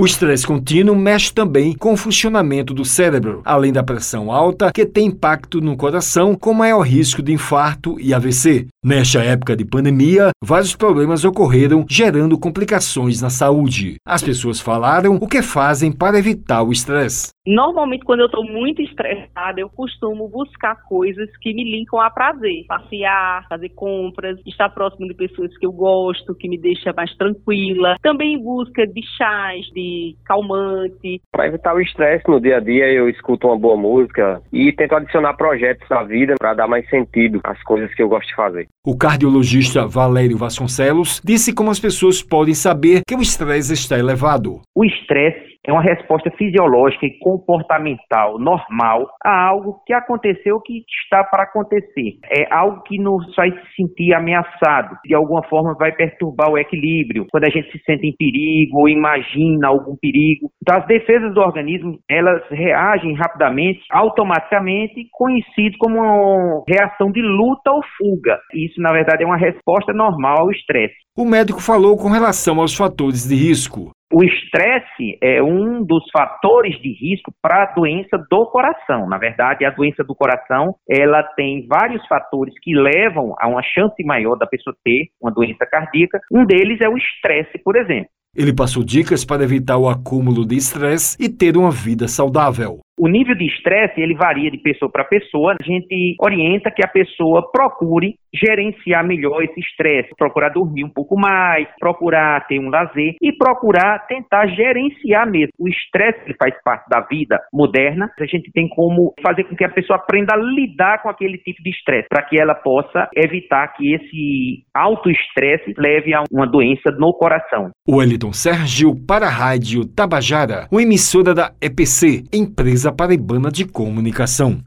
O estresse contínuo mexe também com o funcionamento do cérebro, além da pressão alta, que tem impacto no coração, com maior risco de infarto e AVC. Nesta época de pandemia, vários problemas ocorreram, gerando complicações na saúde. As pessoas falaram o que fazem para evitar o estresse. Normalmente, quando eu estou muito estressada, eu costumo buscar coisas que me linkam a prazer. Passear, fazer compras, estar próximo de pessoas que eu gosto, que me deixa mais tranquila. Também em busca de chás, de calmante. Para evitar o estresse no dia a dia, eu escuto uma boa música e tento adicionar projetos na vida para dar mais sentido às coisas que eu gosto de fazer. O cardiologista Valério Vasconcelos disse como as pessoas podem saber que o estresse está elevado. O estresse é uma resposta fisiológica e comportamental normal a algo que aconteceu que está para acontecer. É algo que nos faz se sentir ameaçado, de alguma forma vai perturbar o equilíbrio, quando a gente se sente em perigo ou imagina algum perigo. Então, as defesas do organismo, elas reagem rapidamente, automaticamente, conhecido como uma reação de luta ou fuga. Isso, na verdade, é uma resposta normal ao estresse. O médico falou com relação aos fatores de risco. O estresse é um dos fatores de risco para a doença do coração. Na verdade, a doença do coração, ela tem vários fatores que levam a uma chance maior da pessoa ter uma doença cardíaca. Um deles é o estresse, por exemplo. Ele passou dicas para evitar o acúmulo de estresse e ter uma vida saudável. O nível de estresse, ele varia de pessoa para pessoa. A gente orienta que a pessoa procure gerenciar melhor esse estresse, procurar dormir um pouco mais, procurar ter um lazer e procurar tentar gerenciar mesmo. O estresse ele faz parte da vida moderna. A gente tem como fazer com que a pessoa aprenda a lidar com aquele tipo de estresse, para que ela possa evitar que esse alto estresse leve a uma doença no coração. O Eliton Sérgio para a Rádio Tabajara, uma emissora da EPC, empresa Paraibana de Comunicação.